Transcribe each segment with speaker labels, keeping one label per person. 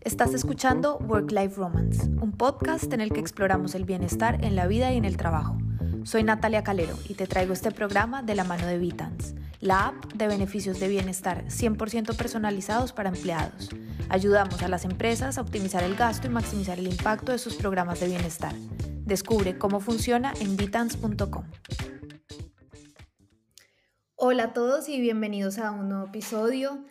Speaker 1: Estás escuchando Work Life Romance, un podcast en el que exploramos el bienestar en la vida y en el trabajo. Soy Natalia Calero y te traigo este programa de la mano de Vitans, la app de beneficios de bienestar 100% personalizados para empleados. Ayudamos a las empresas a optimizar el gasto y maximizar el impacto de sus programas de bienestar. Descubre cómo funciona en vitans.com. Hola a todos y bienvenidos a un nuevo episodio.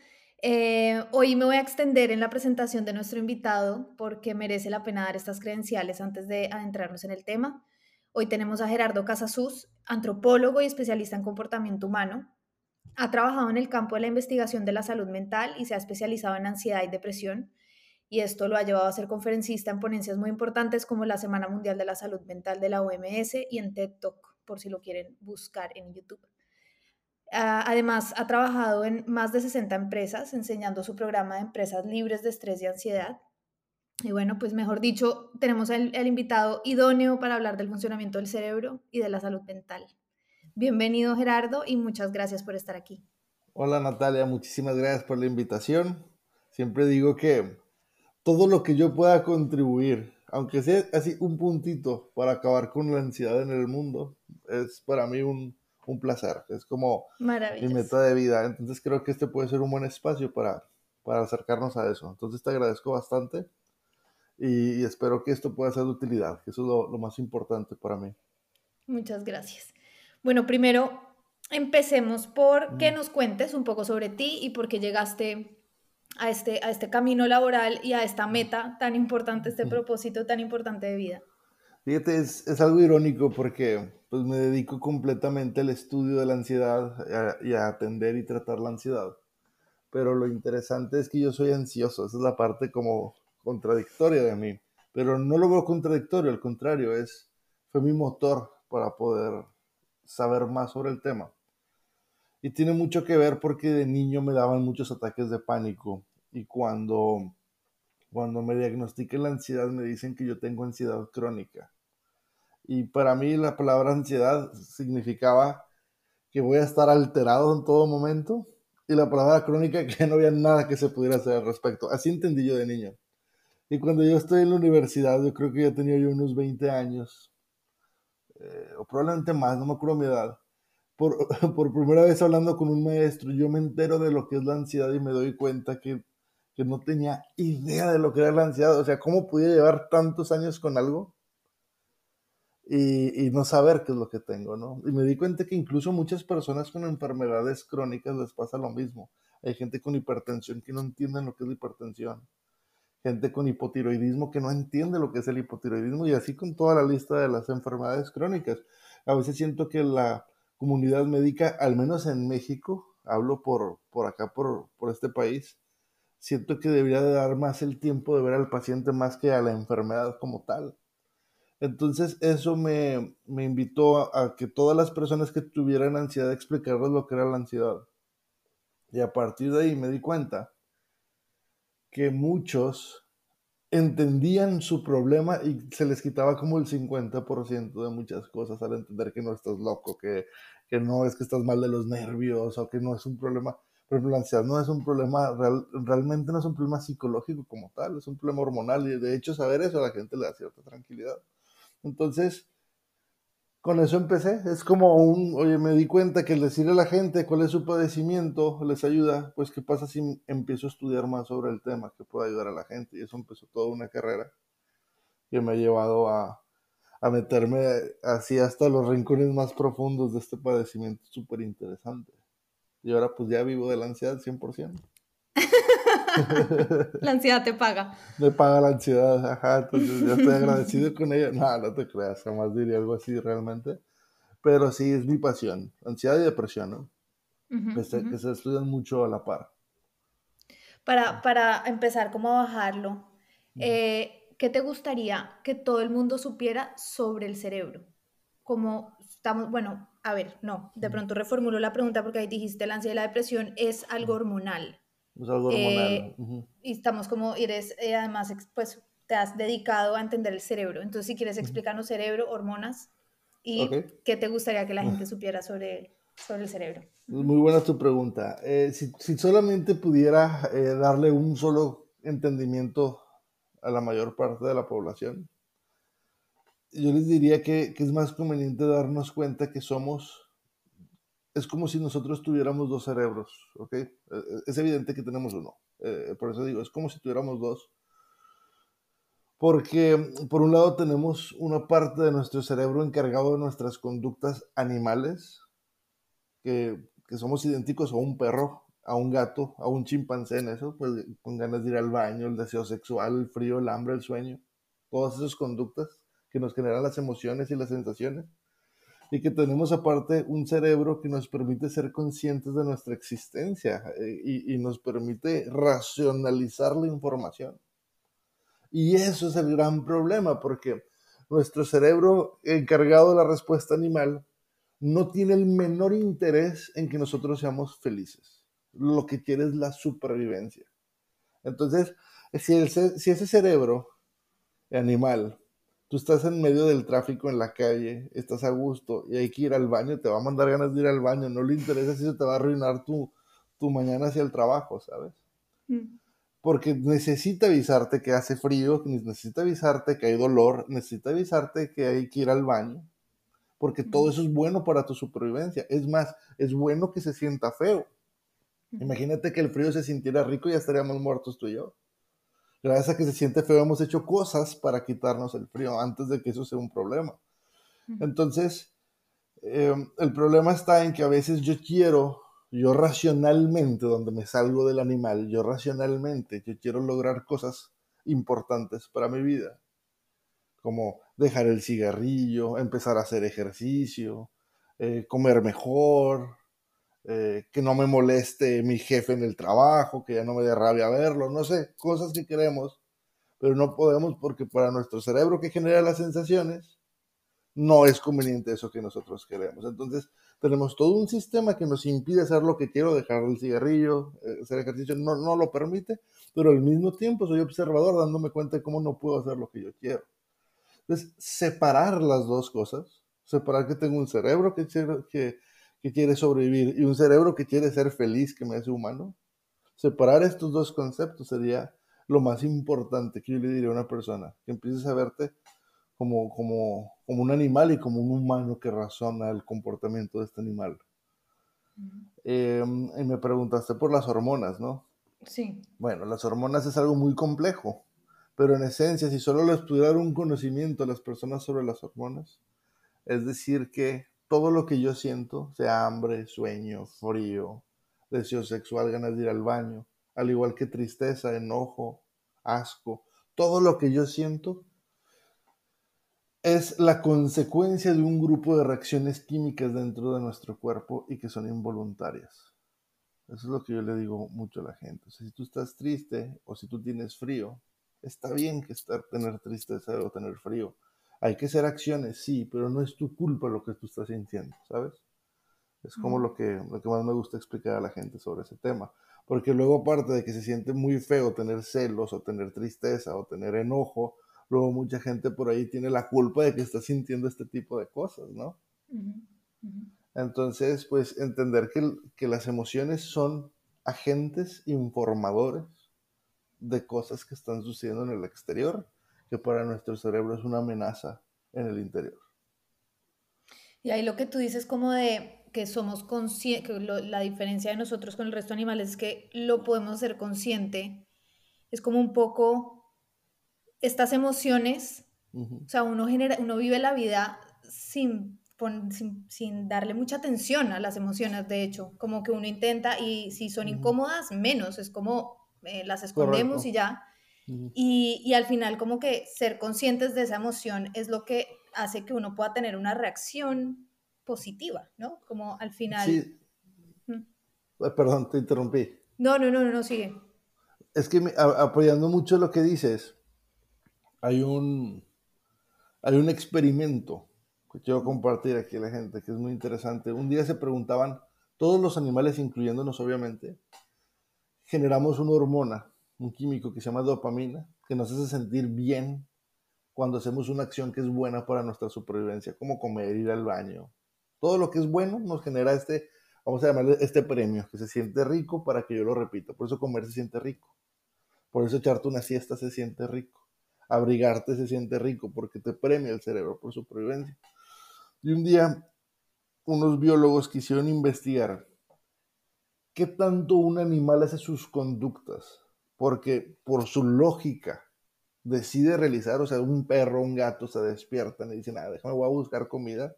Speaker 1: Eh, hoy me voy a extender en la presentación de nuestro invitado porque merece la pena dar estas credenciales antes de adentrarnos en el tema. Hoy tenemos a Gerardo Casasus, antropólogo y especialista en comportamiento humano. Ha trabajado en el campo de la investigación de la salud mental y se ha especializado en ansiedad y depresión. Y esto lo ha llevado a ser conferencista en ponencias muy importantes como la Semana Mundial de la Salud Mental de la OMS y en TED Talk, por si lo quieren buscar en YouTube. Ah, además, ha trabajado en más de 60 empresas enseñando su programa de empresas libres de estrés y ansiedad. Y bueno, pues mejor dicho, tenemos el, invitado idóneo para hablar del funcionamiento del cerebro y de la salud mental. Bienvenido Gerardo y muchas gracias por estar aquí.
Speaker 2: Hola Natalia, muchísimas gracias por la invitación. Siempre digo que todo lo que yo pueda contribuir, aunque sea así un puntito para acabar con la ansiedad en el mundo, es para mí un, un placer. Es como mi meta de vida. Entonces creo que este puede ser un buen espacio para, para acercarnos a eso. Entonces te agradezco bastante y, espero que esto pueda ser de utilidad, que eso es lo, más importante para mí.
Speaker 1: Muchas gracias. Bueno, primero empecemos por que nos cuentes un poco sobre ti y por qué llegaste a este, a este camino laboral y a esta meta tan importante, este propósito tan importante de vida.
Speaker 2: Fíjate, es, algo irónico porque pues me dedico completamente al estudio de la ansiedad y a atender y tratar la ansiedad. Pero lo interesante es que yo soy ansioso, esa es la parte como contradictoria de mí. Pero no lo veo contradictorio, al contrario, es, fue mi motor para poder saber más sobre el tema. Y tiene mucho que ver porque de niño me daban muchos ataques de pánico y cuando, cuando me diagnostiqué la ansiedad me dicen que yo tengo ansiedad crónica. Y para mí la palabra ansiedad significaba que voy a estar alterado en todo momento. Y la palabra crónica que no había nada que se pudiera hacer al respecto. Así entendí yo de niño. Y cuando yo estoy en la universidad, yo creo que ya tenía yo unos 20 años, eh, o probablemente más, no me acuerdo mi edad. Por, por, primera vez hablando con un maestro, yo me entero de lo que es la ansiedad y me doy cuenta que, que no tenía idea de lo que era la ansiedad. O sea, ¿cómo podía llevar tantos años con algo y, no saber qué es lo que tengo, ¿no? Y me di cuenta que incluso muchas personas con enfermedades crónicas les pasa lo mismo. Hay gente con hipertensión que no entienden lo que es la hipertensión. Gente con hipotiroidismo que no entiende lo que es el hipotiroidismo y así con toda la lista de las enfermedades crónicas. A veces siento que la comunidad médica, al menos en México, hablo por, por acá, por, por este país, siento que debería de dar más el tiempo de ver al paciente más que a la enfermedad como tal entonces eso me, invitó a, que todas las personas que tuvieran ansiedad explicarles lo que era la ansiedad. Y a partir de ahí me di cuenta que muchos entendían su problema y se les quitaba como el 50% de muchas cosas al entender que no estás loco, que, que, no es que estás mal de los nervios o que no es un problema. Por ejemplo, la ansiedad no es un problema, realmente no es un problema psicológico como tal, es un problema hormonal y de hecho saber eso a la gente le da cierta tranquilidad. Entonces, con eso empecé. Es como un, oye, me di cuenta que el decirle a la gente cuál es su padecimiento les ayuda, pues qué pasa si empiezo a estudiar más sobre el tema, que puede ayudar a la gente. Y eso empezó toda una carrera que me ha llevado a, a meterme así hasta los rincones más profundos de este padecimiento súper interesante. Y ahora pues ya vivo de la ansiedad 100%.
Speaker 1: la ansiedad te paga.
Speaker 2: Me paga la ansiedad, ajá, entonces ya estoy agradecido con ella. No, no te creas, jamás diría algo así realmente. Pero sí, es mi pasión, ansiedad y depresión, ¿no? que, se, estudian mucho a la par.
Speaker 1: Para, para empezar, ¿cómo a bajarlo? Eh, ¿Qué te gustaría que todo el mundo supiera sobre el cerebro? Como estamos, bueno, a ver, no, de pronto reformulo la pregunta porque ahí dijiste la ansiedad y la depresión es algo hormonal.
Speaker 2: Es algo hormonal.
Speaker 1: Eh, y estamos como, eres, eh, además, pues te has dedicado a entender el cerebro. Entonces, si quieres explicarnos cerebro, hormonas y qué te gustaría que la gente supiera sobre sobre el cerebro.
Speaker 2: Muy buena tu pregunta. Eh, si, si, solamente pudiera darle un solo entendimiento a la mayor parte de la población, yo les diría que, que, es más conveniente darnos cuenta que somos, es como si nosotros tuviéramos dos cerebros, ¿ok? Eh, es evidente que tenemos uno, por eso digo, es como si tuviéramos dos, porque por un lado tenemos una parte de nuestro cerebro encargado de nuestras conductas animales, que, que somos idénticos a un perro, a un gato, a un chimpancé en eso, pues con ganas de ir al baño, el deseo sexual, el frío, el hambre, el sueño, todas esas conductas que nos generan las emociones y las sensaciones. Y que tenemos aparte un cerebro que nos permite ser conscientes de nuestra existencia eh, y, y nos permite racionalizar la información. Y eso es el gran problema, porque nuestro cerebro encargado de la respuesta animal no tiene el menor interés en que nosotros seamos felices. Lo que quiere es la supervivencia. Entonces, si, si ese cerebro animal, tú estás en medio del tráfico en la calle, estás a gusto y hay que ir al baño, te va a mandar ganas de ir al baño, no le interesa si eso te va a arruinar tu, tu mañana hacia el trabajo, ¿sabes? Mm porque necesita avisarte que hace frío, necesita avisarte que hay dolor, necesita avisarte que hay que ir al baño, porque todo eso es bueno para tu supervivencia. Es más, es bueno que se sienta feo. Imagínate que el frío se sintiera rico y ya estaríamos muertos tú y yo. Gracias a que se siente feo hemos hecho cosas para quitarnos el frío antes de que eso sea un problema. Entonces, eh, el problema está en que a veces yo quiero yo racionalmente, donde me salgo del animal, yo racionalmente, yo quiero lograr cosas importantes para mi vida, como dejar el cigarrillo, empezar a hacer ejercicio, eh, comer mejor, eh, que no me moleste mi jefe en el trabajo, que ya no me dé rabia verlo, no sé, cosas que queremos, pero no podemos porque para nuestro cerebro que genera las sensaciones, no es conveniente eso que nosotros queremos. Entonces, tenemos todo un sistema que nos impide hacer lo que quiero, dejar el cigarrillo, eh, hacer ejercicio, no, no lo permite, pero al mismo tiempo soy observador dándome cuenta de cómo no puedo hacer lo que yo quiero. Entonces, separar las dos cosas, separar que tengo un cerebro que, que, que quiere sobrevivir y un cerebro que quiere ser feliz, que me hace humano, separar estos dos conceptos sería lo más importante que yo le diría a una persona, que empieces a verte como, como, como un animal y como un humano que razona el comportamiento de este animal. Em, y me preguntaste por las hormonas, ¿no?
Speaker 1: Sí.
Speaker 2: Bueno, las hormonas es algo muy complejo, pero en esencia, si solo les pudiera un conocimiento a las personas sobre las hormonas, es decir, que todo lo que yo siento, sea hambre, sueño, frío, deseo sexual, ganas de ir al baño, al igual que tristeza, enojo, asco, todo lo que yo siento es la consecuencia de un grupo de reacciones químicas dentro de nuestro cuerpo y que son involuntarias. Eso es lo que yo le digo mucho a la gente. si tú estás triste o si tú tienes frío, está bien que estar, tener tristeza o tener frío. Hay que hacer acciones, sí, pero no es tu culpa lo que tú estás sintiendo, ¿sabes? Es como lo que, lo que más me gusta explicar a la gente sobre ese tema. Porque luego aparte de que se siente muy feo tener celos o tener tristeza o tener enojo, luego mucha gente por ahí tiene la culpa de que está sintiendo este tipo de cosas, ¿no? Entonces, pues entender que, que, las emociones son agentes informadores de cosas que están sucediendo en el exterior, que para nuestro cerebro es una amenaza en el interior.
Speaker 1: Y ahí lo que tú dices como de que somos conscientes, la diferencia de nosotros con el resto de animales es que lo podemos hacer consciente, es como un poco estas emociones, o sea, uno, genera, uno vive la vida sin, sin, darle mucha atención a las emociones, de hecho, como que uno intenta y si son incómodas, menos, es como eh, las escondemos y ya. Y, y, al final como que ser conscientes de esa emoción es lo que hace que uno pueda tener una reacción positiva, ¿no? Como al final... Sí.
Speaker 2: Perdón, te interrumpí.
Speaker 1: No, no, no, no, sigue.
Speaker 2: Es que apoyando mucho lo que dices, hay un, hay un experimento que quiero compartir aquí a la gente, que es muy interesante. Un día se preguntaban, todos los animales, incluyéndonos obviamente, generamos una hormona, un químico que se llama dopamina, que nos hace sentir bien cuando hacemos una acción que es buena para nuestra supervivencia, como comer, ir al baño, Todo lo que es bueno nos genera este, vamos a llamarle este premio, que se siente rico para que yo lo repita. Por eso comer se siente rico. Por eso echarte una siesta se siente rico. Abrigarte se siente rico porque te premia el cerebro por supervivencia. Y un día unos biólogos quisieron investigar qué tanto un animal hace sus conductas, porque por su lógica decide realizar, o sea, un perro, un gato se despiertan y dicen, ah, déjame, voy a buscar comida,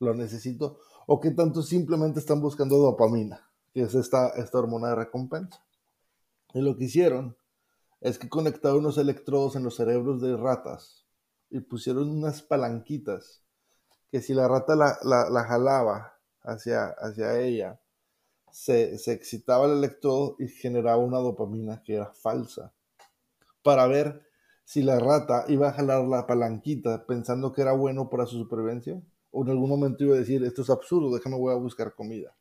Speaker 2: lo necesito, o qué tanto simplemente están buscando dopamina, que es esta, esta hormona de recompensa. Y lo que hicieron es que conectaron unos electrodos en los cerebros de ratas y pusieron unas palanquitas que si la rata la, jalaba hacia, hacia ella, se, se, excitaba el electrodo y generaba una dopamina que era falsa. Para ver si la rata iba a jalar la palanquita pensando que era bueno para su supervivencia, o en algún momento iba a decir, esto es absurdo, déjame voy a buscar comida.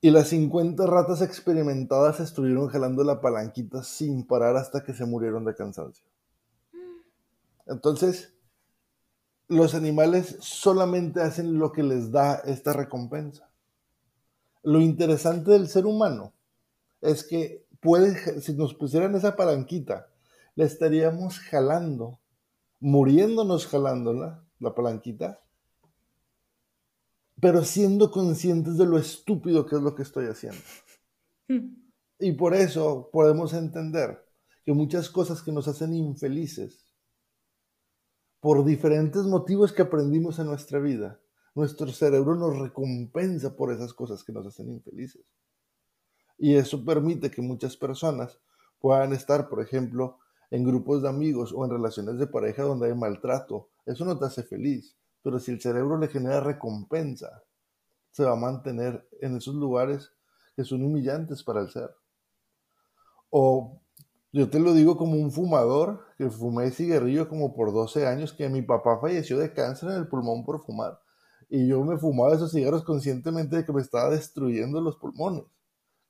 Speaker 2: Y las 50 ratas experimentadas estuvieron jalando la palanquita sin parar hasta que se murieron de cansancio. Entonces, los animales solamente hacen lo que les da esta recompensa. Lo interesante del ser humano es que puede, si nos pusieran esa palanquita, la estaríamos jalando, muriéndonos jalándola, la palanquita, pero siendo conscientes de lo estúpido que es lo que estoy haciendo. Hmm. Y por eso podemos entender que muchas cosas que nos hacen infelices, por diferentes motivos que aprendimos en nuestra vida, nuestro cerebro nos recompensa por esas cosas que nos hacen infelices. Y eso permite que muchas personas puedan estar, por ejemplo, en grupos de amigos o en relaciones de pareja donde hay maltrato. Eso no te hace feliz, pero si el cerebro le genera recompensa, se va a mantener en esos lugares que son humillantes para el ser. O yo te lo digo como un fumador, que fumé cigarrillo como por 12 años, que mi papá falleció de cáncer en el pulmón por fumar. Y yo me fumaba esos cigarros conscientemente de que me estaba destruyendo los pulmones.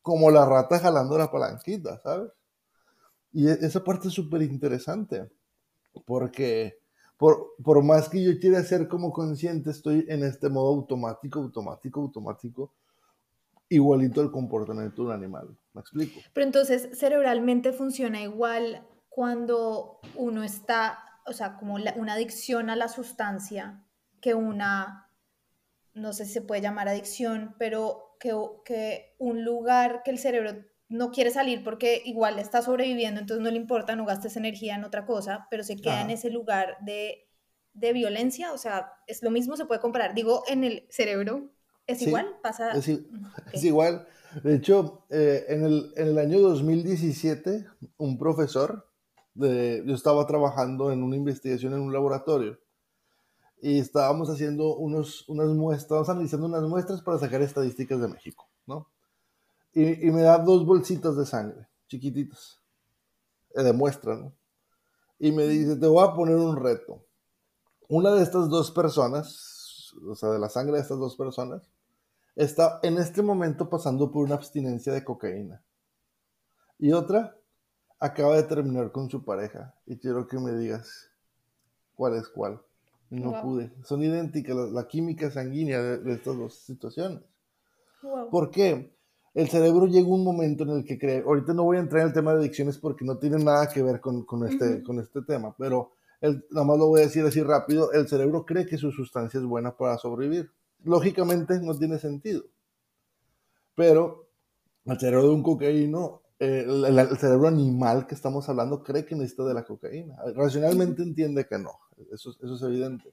Speaker 2: Como la rata jalando la palanquita, ¿sabes? Y e, esa parte es súper interesante, porque por, por, más que yo quiera ser como consciente, estoy en este modo automático, automático, automático, igualito al comportamiento de un animal. ¿Me explico?
Speaker 1: Pero entonces, cerebralmente funciona igual cuando uno está, o sea, como una adicción a la sustancia, que una, no sé si se puede llamar adicción, pero que, que un lugar que el cerebro no quiere salir porque igual está sobreviviendo, entonces no le importa, no gastes energía en otra cosa, pero se queda en ese lugar de, de, violencia, o sea, es lo mismo, se puede comparar, digo, en el cerebro, ¿es igual? Pasa...
Speaker 2: Es, es igual. De hecho, eh, en, el, en, el, año 2017, un profesor, de, yo estaba trabajando en una investigación en un laboratorio y estábamos haciendo unos, unas muestras, estábamos analizando unas muestras para sacar estadísticas de México, ¿no? y, me da dos bolsitas de sangre, chiquititas, eh, de muestra, ¿no? Y me dice, te voy a poner un reto. Una de estas dos personas, o sea, de la sangre de estas dos personas, está en este momento pasando por una abstinencia de cocaína. Y otra acaba de terminar con su pareja. Y quiero que me digas cuál es cuál. No pude. Son idénticas la, química sanguínea de, estas dos situaciones. ¿Por qué? el cerebro llega un momento en el que cree, ahorita no voy a entrar en el tema de adicciones porque no tiene nada que ver con, este, con este tema, pero el, nada más lo voy a decir así rápido, el cerebro cree que su sustancia es buena para sobrevivir. Lógicamente no tiene sentido, pero el cerebro de un cocaíno, el, cerebro animal que estamos hablando cree que necesita de la cocaína. Racionalmente entiende que no, eso, eso es evidente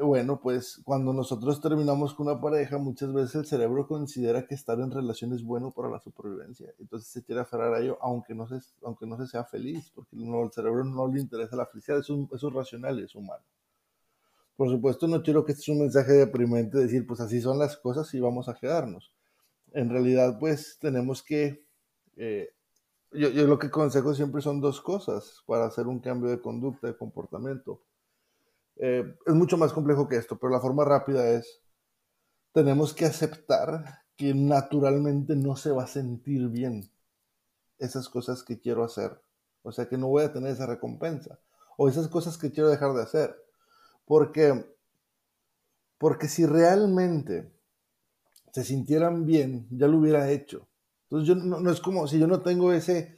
Speaker 2: bueno, pues cuando nosotros terminamos con una pareja, muchas veces el cerebro considera que estar en relación es bueno para la supervivencia. Entonces se quiere aferrar a ello, aunque no se, aunque no se sea feliz, porque no, el cerebro no le interesa la felicidad, eso, es racional y es humano. Por supuesto, no quiero que este sea un mensaje deprimente decir, pues así son las cosas y vamos a quedarnos. En realidad, pues tenemos que... Eh, yo, yo lo que aconsejo siempre son dos cosas para hacer un cambio de conducta, de comportamiento eh, es mucho más complejo que esto, pero la forma rápida es, tenemos que aceptar que naturalmente no se va a sentir bien esas cosas que quiero hacer. O sea, que no voy a tener esa recompensa. O esas cosas que quiero dejar de hacer. Porque Porque si realmente se sintieran bien, ya lo hubiera hecho. Entonces yo no, es como si yo no tengo ese,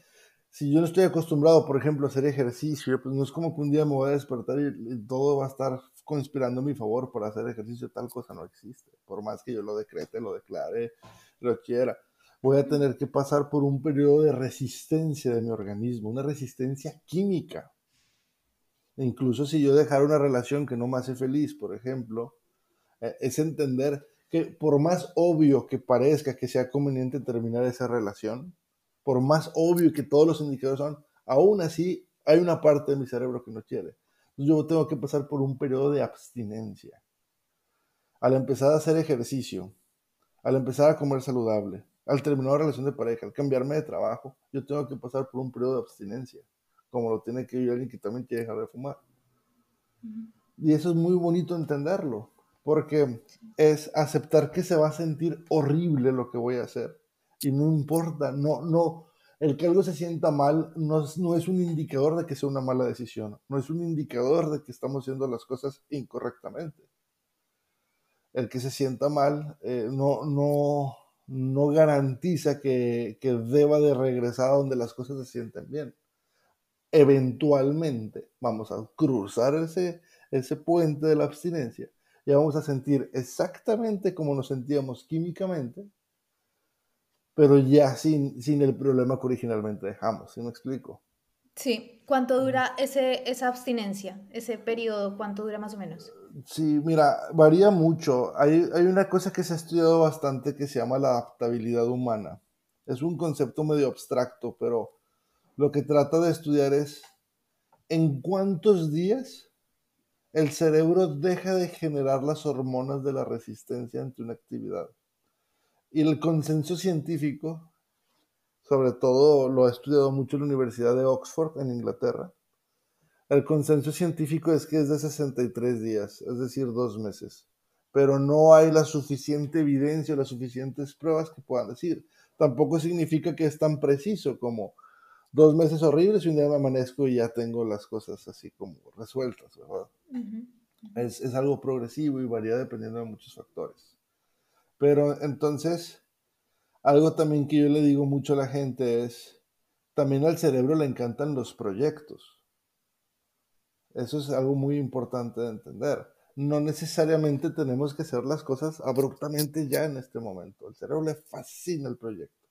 Speaker 2: si yo no estoy acostumbrado, por ejemplo, a hacer ejercicio, pues no es como que un día me voy a despertar y, todo va a estar conspirando a mi favor para hacer ejercicio, tal cosa no existe. Por más que yo lo decrete, lo declare, lo quiera, voy a tener que pasar por un periodo de resistencia de mi organismo, una resistencia química. E incluso si yo dejara una relación que no me hace feliz, por ejemplo, eh, es entender que por más obvio que parezca que sea conveniente terminar esa relación, por más obvio que todos los indicadores son, aún así hay una parte de mi cerebro que no quiere. Yo tengo que pasar por un periodo de abstinencia. Al empezar a hacer ejercicio, al empezar a comer saludable, al terminar una relación de pareja, al cambiarme de trabajo, yo tengo que pasar por un periodo de abstinencia, como lo tiene que vivir alguien que también quiere dejar de fumar. Y eso es muy bonito entenderlo, porque es aceptar que se va a sentir horrible lo que voy a hacer. Y no importa, no, no, el que algo se sienta mal no es, no es un indicador de que sea una mala decisión, no es un indicador de que estamos haciendo las cosas incorrectamente. El que se sienta mal eh, no, no, no garantiza que, que deba de regresar a donde las cosas se sienten bien. Eventualmente vamos a cruzar ese, ese puente de la abstinencia y vamos a sentir exactamente como nos sentíamos químicamente, pero ya sin, sin el problema que originalmente dejamos, ¿sí me explico?
Speaker 1: Sí, ¿cuánto dura ese, esa abstinencia, ese periodo? ¿Cuánto dura más o menos?
Speaker 2: Sí, mira, varía mucho. Hay, hay una cosa que se ha estudiado bastante que se llama la adaptabilidad humana. Es un concepto medio abstracto, pero lo que trata de estudiar es en cuántos días el cerebro deja de generar las hormonas de la resistencia ante una actividad. Y el consenso científico, sobre todo lo ha estudiado mucho la Universidad de Oxford en Inglaterra, el consenso científico es que es de 63 días, es decir, dos meses. Pero no hay la suficiente evidencia, las suficientes pruebas que puedan decir. Tampoco significa que es tan preciso como dos meses horribles y un día me amanezco y ya tengo las cosas así como resueltas, ¿verdad? es, es, algo progresivo y varía dependiendo de muchos factores. Pero entonces, algo también que yo le digo mucho a la gente es, también al cerebro le encantan los proyectos. Eso es algo muy importante de entender. No necesariamente tenemos que hacer las cosas abruptamente ya en este momento. Al cerebro le fascina el proyecto.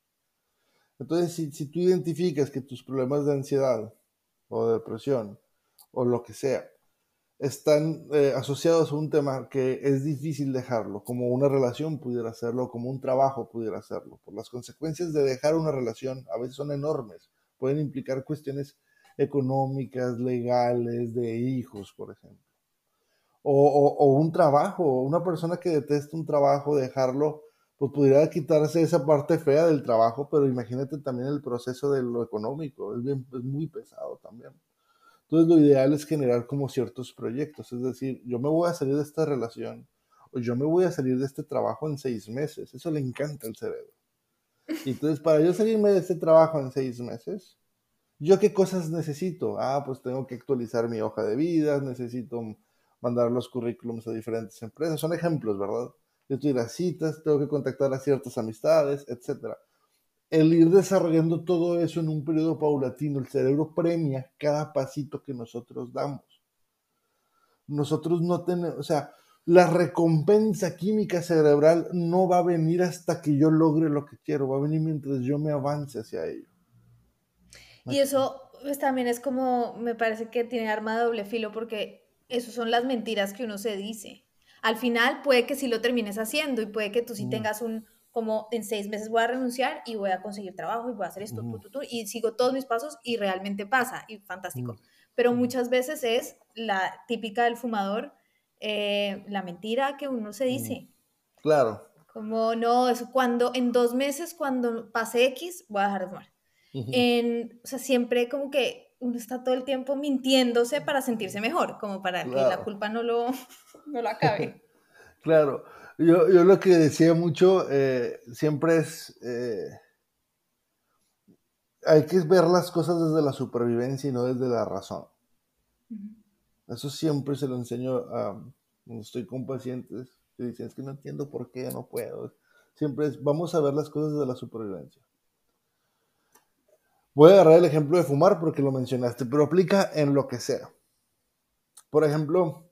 Speaker 2: Entonces, si, tú identificas que tus problemas de ansiedad o de depresión o lo que sea están eh, asociados a un tema que es difícil dejarlo, como una relación pudiera hacerlo, como un trabajo pudiera hacerlo, por las consecuencias de dejar una relación a veces son enormes, pueden implicar cuestiones económicas, legales, de hijos, por ejemplo. O, o un trabajo, una persona que detesta un trabajo, dejarlo pues pudiera quitarse esa parte fea del trabajo, pero imagínate también el proceso de lo económico, es, muy pesado también. Entonces lo ideal es generar como ciertos proyectos, es decir, yo me voy a salir de esta relación o yo me voy a salir de este trabajo en seis meses, eso le encanta al cerebro. Y entonces para yo salirme de este trabajo en seis meses, ¿yo qué cosas necesito? Ah, pues tengo que actualizar mi hoja de vida, necesito mandar los currículums a diferentes empresas, son ejemplos, ¿verdad? Yo tengo que citas, tengo que contactar a ciertas amistades, etc. El ir desarrollando todo eso en un periodo paulatino, el cerebro premia cada pasito que nosotros damos. Nosotros no tenemos, o sea, la recompensa química cerebral no va a venir hasta que yo logre lo que quiero, va a venir mientras yo me avance hacia ello.
Speaker 1: Y eso pues, también es como, me parece que tiene arma de doble filo porque eso son las mentiras que uno se dice al final puede que sí lo termines haciendo y puede que tú sí tengas un, como en seis meses voy a renunciar y voy a conseguir trabajo y voy a hacer esto, y sigo todos mis pasos y realmente pasa, y fantástico. Pero muchas veces es la típica del fumador, eh, la mentira que uno se dice.
Speaker 2: Claro.
Speaker 1: Como no, eso cuando en dos meses, cuando pase X, voy a dejar de fumar. en, o sea, siempre como que uno está todo el tiempo mintiéndose para sentirse mejor, como para que la culpa no lo, no lo acabe.
Speaker 2: claro, yo, yo, lo que decía mucho eh, siempre es, eh, hay que ver las cosas desde la supervivencia y no desde la razón. Eso siempre se lo enseño a, cuando estoy con pacientes, Y dicen, es que no entiendo por qué, no puedo. Siempre es, vamos a ver las cosas de la supervivencia. Voy a agarrar el ejemplo de fumar porque lo mencionaste, pero aplica en lo que sea. Por ejemplo,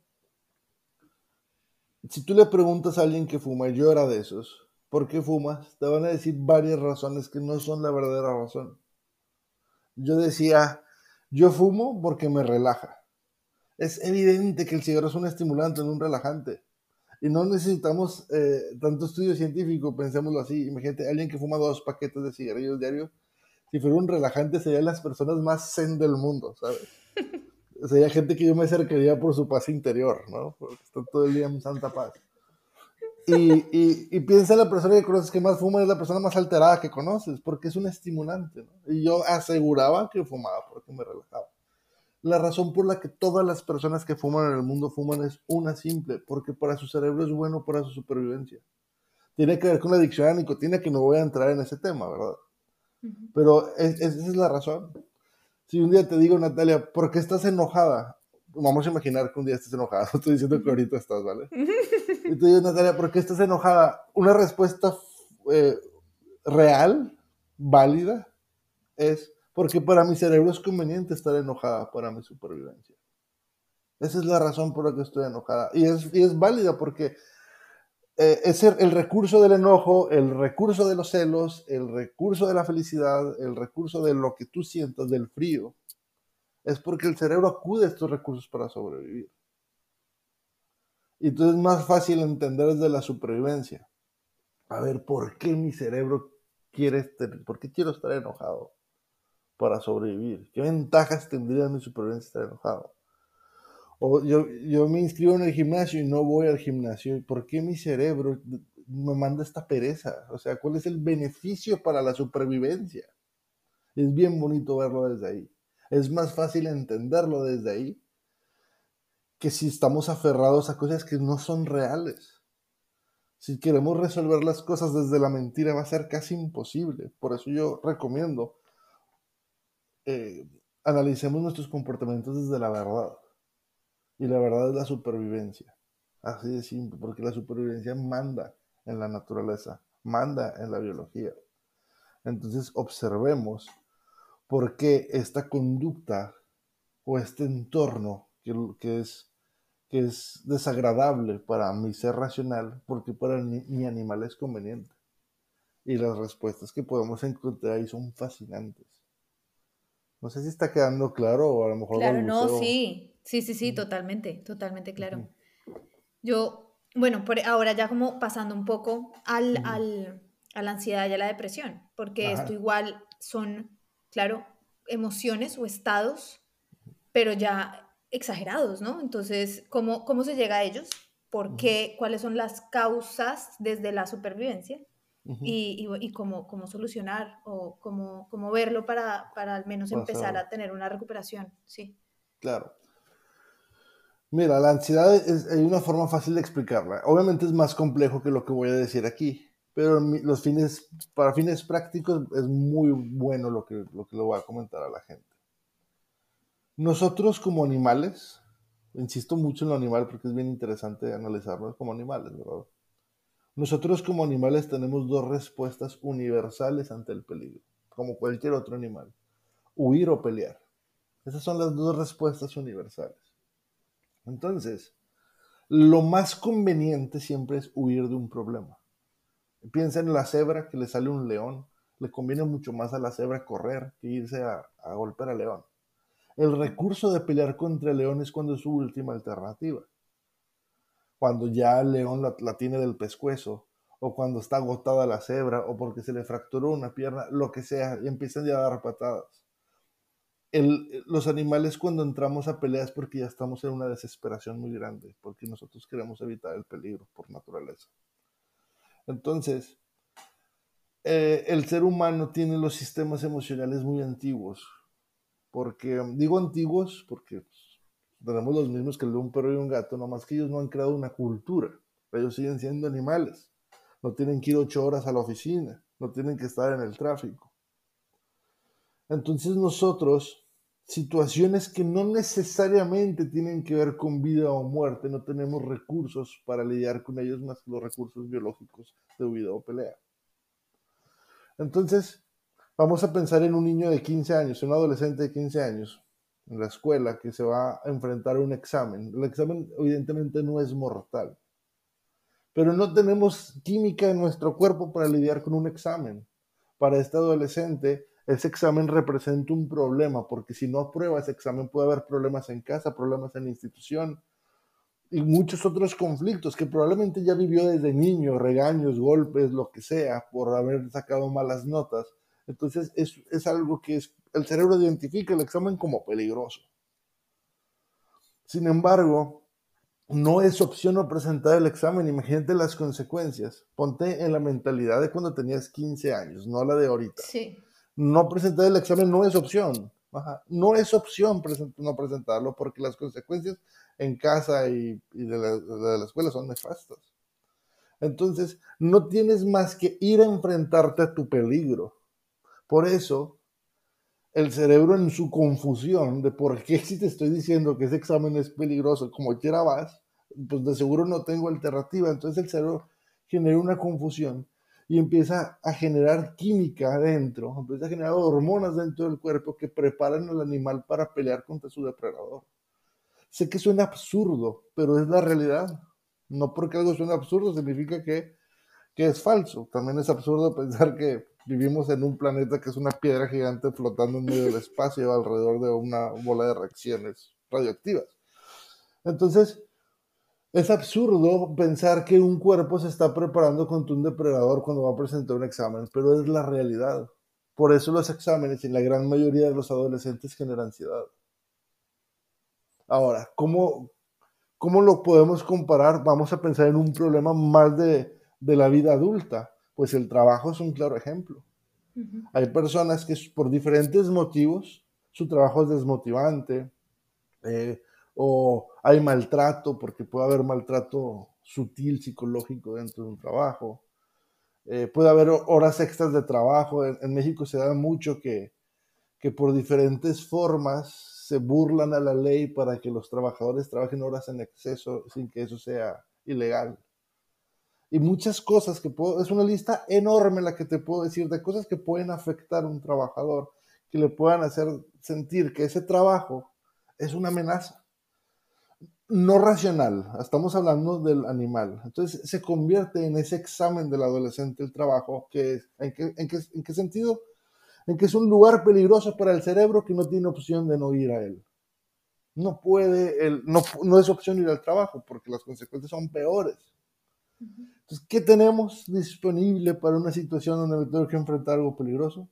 Speaker 2: si tú le preguntas a alguien que fuma, y era de esos, ¿por qué fumas? Te van a decir varias razones que no son la verdadera razón. Yo decía, yo fumo porque me relaja. Es evidente que el cigarro es un estimulante, no un relajante. Y no necesitamos eh, tanto estudio científico, pensémoslo así. Imagínate, alguien que fuma dos paquetes de cigarrillos diarios, si fuera un relajante, serían las personas más zen del mundo, ¿sabes? Sería gente que yo me acercaría por su paz interior, ¿no? Porque está todo el día en santa paz. Y, y, y, piensa en la persona que conoces que más fuma es la persona más alterada que conoces, porque es un estimulante, ¿no? Y yo aseguraba que fumaba porque me relajaba. La razón por la que todas las personas que fuman en el mundo fuman es una simple, porque para su cerebro es bueno para su supervivencia. Tiene que ver con la adicción a la nicotina, que no voy a entrar en ese tema, ¿verdad? Pero esa es la razón. Si un día te digo, Natalia, ¿por qué estás enojada? Vamos a imaginar que un día estés enojada. No estoy diciendo que ahorita estás, ¿vale? Y te digo, Natalia, ¿por qué estás enojada? Una respuesta eh, real, válida, es porque para mi cerebro es conveniente estar enojada para mi supervivencia. Esa es la razón por la que estoy enojada. Y es, y es válida porque eh, es el, recurso del enojo, el recurso de los celos, el recurso de la felicidad, el recurso de lo que tú sientas, del frío. Es porque el cerebro acude a estos recursos para sobrevivir. Y entonces es más fácil entender desde la supervivencia. A ver, ¿por qué mi cerebro quiere, este, por qué quiero estar enojado? para sobrevivir? ¿Qué ventajas tendría mi supervivencia estar enojado? O yo, yo me inscribo en el gimnasio y no voy al gimnasio. ¿Por qué mi cerebro me manda esta pereza? O sea, ¿cuál es el beneficio para la supervivencia? Es bien bonito verlo desde ahí. Es más fácil entenderlo desde ahí que si estamos aferrados a cosas que no son reales. Si queremos resolver las cosas desde la mentira va a ser casi imposible. Por eso yo recomiendo eh, analicemos nuestros comportamientos desde la verdad. Y la verdad es la supervivencia. Así de simple, porque la supervivencia manda en la naturaleza, manda en la biología. Entonces observemos por qué esta conducta o este entorno que, que, es, que es desagradable para mi ser racional, porque para mi animal es conveniente. Y las respuestas que podemos encontrar ahí son fascinantes. No sé si está quedando claro o a lo mejor...
Speaker 1: Claro, no, sí, sí, sí, sí, totalmente, totalmente claro. Yo, bueno, por ahora ya como pasando un poco al, al, a la ansiedad y a la depresión, porque esto igual son, claro, emociones o estados, pero ya exagerados, ¿no? Entonces, ¿cómo, cómo se llega a ellos? ¿Por qué? ¿Cuáles son las causas desde la supervivencia? y, y, cómo, cómo, solucionar o cómo, cómo verlo para, para, al menos empezar a tener una recuperación. Sí.
Speaker 2: Claro. Mira, la ansiedad es, hay una forma fácil de explicarla. Obviamente es más complejo que lo que voy a decir aquí, pero los fines, para fines prácticos es muy bueno lo que, lo que le voy a comentar a la gente. Nosotros como animales, insisto mucho en lo animal porque es bien interesante analizarnos como animales, ¿verdad? Nosotros como animales tenemos dos respuestas universales ante el peligro, como cualquier otro animal. Huir o pelear. Esas son las dos respuestas universales. Entonces, lo más conveniente siempre es huir de un problema. Piensa en la cebra que le sale un león. Le conviene mucho más a la cebra correr que irse a, golpear al león. El recurso de pelear contra el león es cuando es su última alternativa cuando ya el león la, tiene del pescuezo, o cuando está agotada la cebra, o porque se le fracturó una pierna, lo que sea, y empiezan ya a dar patadas. Los animales cuando entramos a peleas porque ya estamos en una desesperación muy grande, porque nosotros queremos evitar el peligro por naturaleza. Entonces, eh, el ser humano tiene los sistemas emocionales muy antiguos, porque digo antiguos porque tenemos los mismos que el de un perro y un gato, nomás que ellos no han creado una cultura. Ellos siguen siendo animales. No tienen que ir ocho horas a la oficina, no tienen que estar en el tráfico. Entonces nosotros situaciones que no necesariamente tienen que ver con vida o muerte, no tenemos recursos para lidiar con ellos más que los recursos biológicos de vida o pelea. Entonces, vamos a pensar en un niño de 15 años, un adolescente de 15 años en la escuela que se va a enfrentar a un examen. El examen evidentemente no es mortal, pero no tenemos química en nuestro cuerpo para lidiar con un examen. Para este adolescente, ese examen representa un problema, porque si no aprueba ese examen puede haber problemas en casa, problemas en la institución y muchos otros conflictos que probablemente ya vivió desde niño, regaños, golpes, lo que sea, por haber sacado malas notas. Entonces es, es algo que el cerebro identifica el examen como peligroso. Sin embargo, no es opción no presentar el examen. Imagínate las consecuencias. Ponte en la mentalidad de cuando tenías 15 años, no la de ahorita. Sí no presentar el examen no es opción. No es opción no presentarlo porque las consecuencias en casa y, de, la, escuela son nefastas. Entonces, no tienes más que ir a enfrentarte a tu peligro. Por eso, el cerebro en su confusión de por qué si te estoy diciendo que ese examen es peligroso, como quiera vas, pues de seguro no tengo alternativa. Entonces el cerebro genera una confusión y empieza a generar química adentro, empieza a generar hormonas dentro del cuerpo que preparan al animal para pelear contra su depredador. Sé que suena absurdo, pero es la realidad. No porque algo suene absurdo significa que, que es falso. También es absurdo pensar que vivimos en un planeta que es una piedra gigante flotando en medio del espacio alrededor de una bola de reacciones radioactivas. Entonces, es absurdo pensar que un cuerpo se está preparando contra un depredador cuando va a presentar un examen, pero es la realidad. Por eso los exámenes en la gran mayoría de los adolescentes generan ansiedad. Ahora, ¿cómo, cómo lo podemos comparar? Vamos a pensar en un problema más de, la vida adulta. Pues el trabajo es un claro ejemplo. Hay personas que por diferentes motivos su trabajo es desmotivante, eh, o hay maltrato, porque puede haber maltrato sutil psicológico dentro de un trabajo. Eh, puede haber horas extras de trabajo. En, México se da mucho que, que, por diferentes formas se burlan a la ley para que los trabajadores trabajen horas en exceso sin que eso sea ilegal. Y muchas cosas que puedo, es una lista enorme la que te puedo decir de cosas que pueden afectar a un trabajador, que le puedan hacer sentir que ese trabajo es una amenaza no racional, estamos hablando del animal. Entonces se convierte en ese examen del adolescente el trabajo, que ¿en qué, en qué, sentido? En que es un lugar peligroso para el cerebro que no tiene opción de no ir a él. No puede, el, no, no es opción ir al trabajo porque las consecuencias son peores. Entonces, ¿qué tenemos disponible para una situación donde me tengo que enfrentar algo peligroso?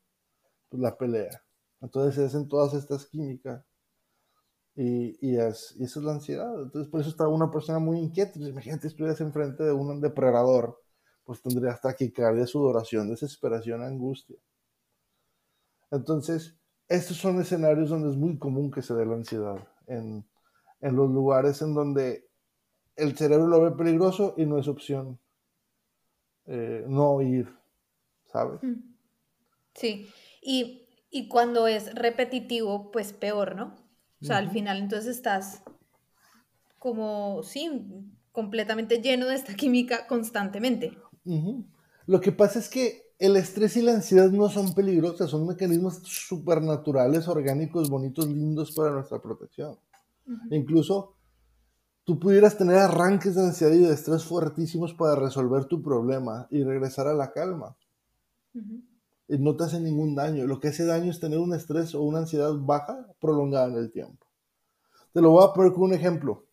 Speaker 2: Pues la pelea. Entonces se hacen todas estas químicas y, y, es, y, eso es la ansiedad. Entonces, por eso está una persona muy inquieta. Pues, imagínate, estuvieras enfrente de un depredador, pues tendrías taquicardia, sudoración, desesperación, angustia. Entonces, estos son escenarios donde es muy común que se dé la ansiedad. En, en los lugares en donde el cerebro lo ve peligroso y no es opción eh, no ir, ¿sabes?
Speaker 1: Sí, y, y cuando es repetitivo, pues peor, ¿no? O sea, al final entonces estás como, sí, completamente lleno de esta química constantemente.
Speaker 2: Lo que pasa es que el estrés y la ansiedad no son peligrosos, son mecanismos supernaturales, orgánicos, bonitos, lindos para nuestra protección. Incluso tú pudieras tener arranques de ansiedad y de estrés fuertísimos para resolver tu problema y regresar a la calma no te hace ningún daño. Lo que hace daño es tener un estrés o una ansiedad baja prolongada en el tiempo. Te lo voy a poner con un ejemplo.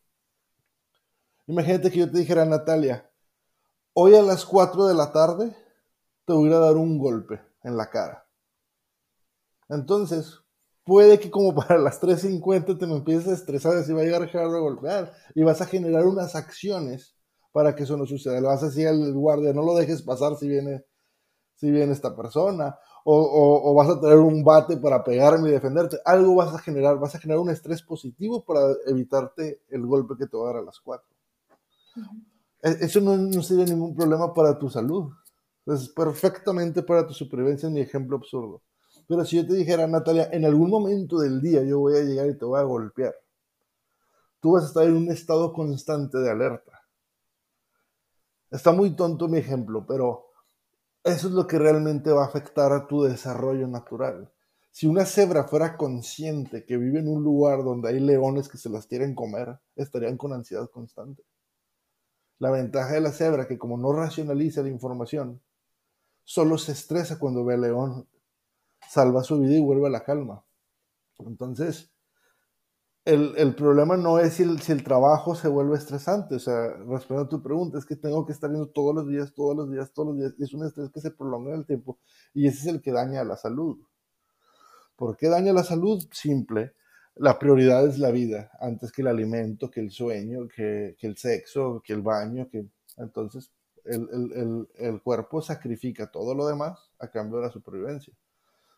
Speaker 2: Imagínate que yo te dijera, Natalia, hoy a las 4 de la tarde te voy a dar un golpe en la cara. Entonces, puede que como para las 3.50 te me empieces a estresar y va a llegar a golpear y vas a generar unas acciones para que eso no suceda. Le vas a decir al guardia, no lo dejes pasar si viene si viene esta persona, o, vas a tener un bate para pegarme y defenderte, algo vas a generar, vas a generar un estrés positivo para evitarte el golpe que te va a dar a las cuatro. E, eso no, no sería ningún problema para tu salud. Es perfectamente para tu supervivencia, ni ejemplo absurdo. Pero si yo te dijera, Natalia, en algún momento del día yo voy a llegar y te voy a golpear, tú vas a estar en un estado constante de alerta. Está muy tonto mi ejemplo, pero eso es lo que realmente va a afectar a tu desarrollo natural. Si una cebra fuera consciente que vive en un lugar donde hay leones que se las quieren comer, estarían con ansiedad constante. La ventaja de la cebra que como no racionaliza la información, solo se estresa cuando ve al león, salva su vida y vuelve a la calma. Entonces, el, problema no es si el, si el, trabajo se vuelve estresante. O sea, respondiendo a tu pregunta, es que tengo que estar yendo todos los días, todos los días, todos los días. Y es un estrés que se prolonga en el tiempo y ese es el que daña a la salud. ¿Por qué daña la salud? Simple. La prioridad es la vida, antes que el alimento, que el sueño, que, que el sexo, que el baño. Que... Entonces, el, el, el, cuerpo sacrifica todo lo demás a cambio de la supervivencia.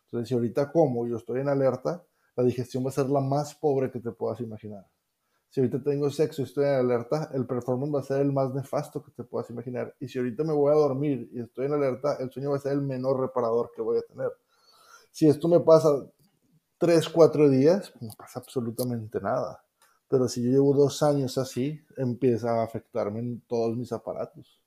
Speaker 2: Entonces, si ahorita como yo estoy en alerta, la digestión va a ser la más pobre que te puedas imaginar. Si ahorita tengo sexo y estoy en alerta, el performance va a ser el más nefasto que te puedas imaginar. Y si ahorita me voy a dormir y estoy en alerta, el sueño va a ser el menor reparador que voy a tener. Si esto me pasa tres, cuatro días, no pasa absolutamente nada. Pero si yo llevo dos años así, empieza a afectarme en todos mis aparatos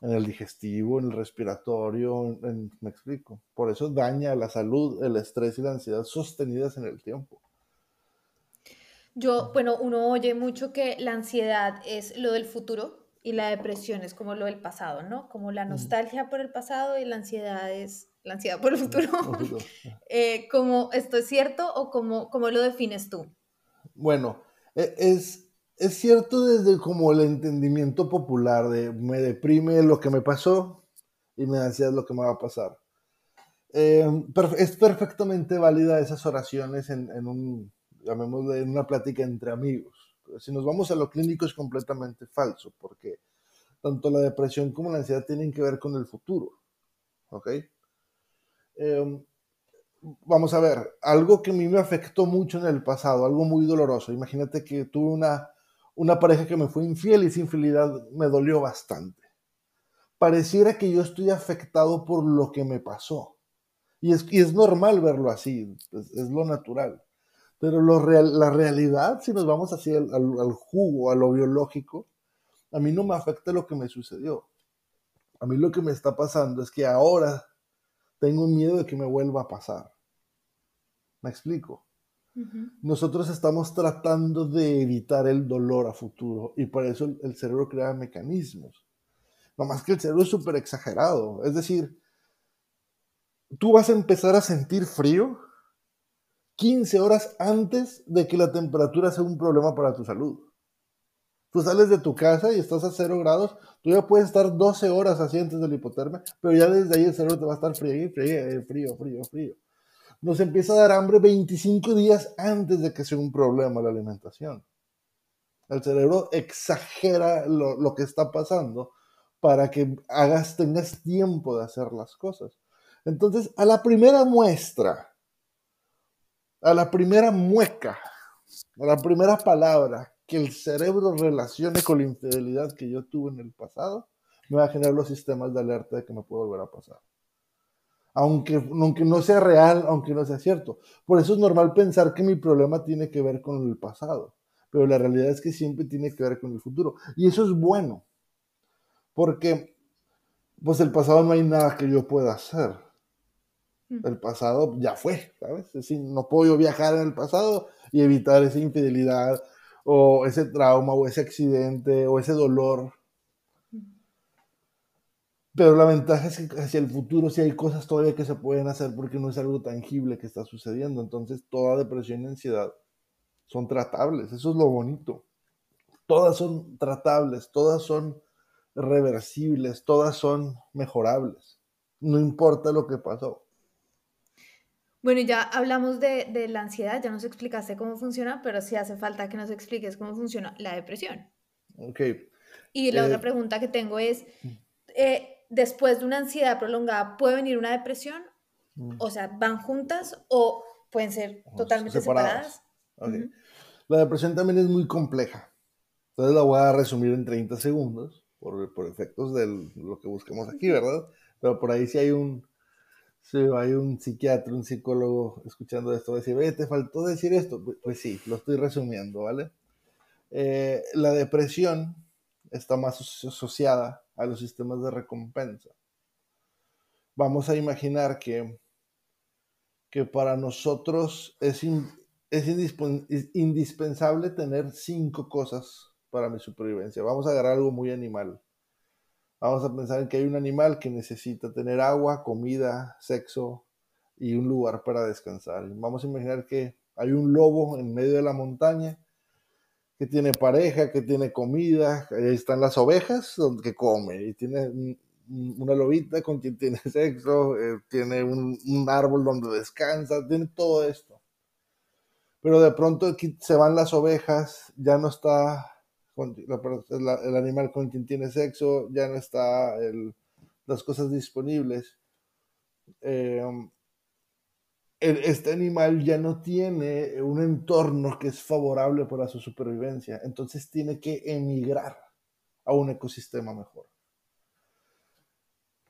Speaker 2: en el digestivo, en el respiratorio, me explico. Por eso daña la salud, el estrés y la ansiedad sostenidas en el tiempo.
Speaker 1: Yo, bueno, uno oye mucho que la ansiedad es lo del futuro y la depresión es como lo del pasado, ¿no? Como la nostalgia por el pasado y la ansiedad es la ansiedad por el futuro. eh, ¿Cómo esto es cierto o cómo, cómo lo defines tú?
Speaker 2: Bueno, e, es, es cierto desde como el entendimiento popular de me deprime lo que me pasó y me da ansiedad lo que me va a pasar. Eh, es perfectamente válida esas oraciones en, en un, llamémosle, en una plática entre amigos. Si nos vamos a lo clínico es completamente falso, porque tanto la depresión como la ansiedad tienen que ver con el futuro. ¿Ok? Eh, vamos a ver, algo que a mí me afectó mucho en el pasado, algo muy doloroso. Imagínate que tuve una una pareja que me fue infiel y esa infidelidad me dolió bastante. Pareciera que yo estoy afectado por lo que me pasó. Y es, es normal verlo así, es, lo natural. Pero lo real, la realidad, si nos vamos así al, al, jugo, a lo biológico, a mí no me afecta lo que me sucedió. A mí lo que me está pasando es que ahora tengo miedo de que me vuelva a pasar. ¿Me explico? Nosotros estamos tratando de evitar el dolor a futuro y por eso el cerebro crea mecanismos. No más que el cerebro es súper exagerado. Es decir, tú vas a empezar a sentir frío 15 horas antes de que la temperatura sea un problema para tu salud. Tú sales de tu casa y estás a 0 grados, tú ya puedes estar 12 horas así antes de la hipotermia, pero ya desde ahí el cerebro te va a estar frío, frío, frío, frío, frío nos empieza a dar hambre 25 días antes de que sea un problema la alimentación. El cerebro exagera lo, que está pasando para que hagas, tengas tiempo de hacer las cosas. Entonces, a la primera muestra, a la primera mueca, a la primera palabra que el cerebro relacione con la infidelidad que yo tuve en el pasado, me va a generar los sistemas de alerta de que me puede volver a pasar aunque, aunque no sea real, aunque no sea cierto. Por eso es normal pensar que mi problema tiene que ver con el pasado, pero la realidad es que siempre tiene que ver con el futuro. Y eso es bueno, porque pues el pasado no hay nada que yo pueda hacer. Mm. El pasado ya fue, ¿sabes? Es decir, no puedo viajar en el pasado y evitar esa infidelidad o ese trauma o ese accidente o ese dolor pero la ventaja es que hacia el futuro sí hay cosas todavía que se pueden hacer porque no es algo tangible que está sucediendo. Entonces toda depresión y ansiedad son tratables. Eso es lo bonito. Todas son tratables, todas son reversibles, todas son mejorables. No importa lo que pasó.
Speaker 1: Bueno, ya hablamos de, de, la ansiedad, ya nos explicaste cómo funciona, pero sí hace falta que nos expliques cómo funciona la depresión.
Speaker 2: Ok.
Speaker 1: Y la otra eh, pregunta que tengo es, eh, después de una ansiedad prolongada puede venir una depresión, mm. o sea, van juntas o pueden ser totalmente separadas.
Speaker 2: La depresión también es muy compleja. Entonces la voy a resumir en 30 segundos por, por efectos de lo que buscamos aquí, ¿verdad? Pero por ahí sí hay un, si hay un psiquiatra, un psicólogo escuchando esto, va a decir, oye, te faltó decir esto. Pues, pues sí, lo estoy resumiendo, ¿vale? Eh, la depresión está más asociada a los sistemas de recompensa. Vamos a imaginar que, que para nosotros es, es indispensable tener cinco cosas para mi supervivencia. Vamos a agarrar algo muy animal. Vamos a pensar en que hay un animal que necesita tener agua, comida, sexo y un lugar para descansar. Vamos a imaginar que hay un lobo en medio de la montaña que tiene pareja, que tiene comida, ahí están las ovejas que come y tiene una lobita con quien tiene sexo, eh, tiene un, árbol donde descansa, tiene todo esto. Pero de pronto aquí se van las ovejas, ya no está el animal con quien tiene sexo, ya no está las cosas disponibles. Em, este animal ya no tiene un entorno que es favorable para su supervivencia, entonces tiene que emigrar a un ecosistema mejor.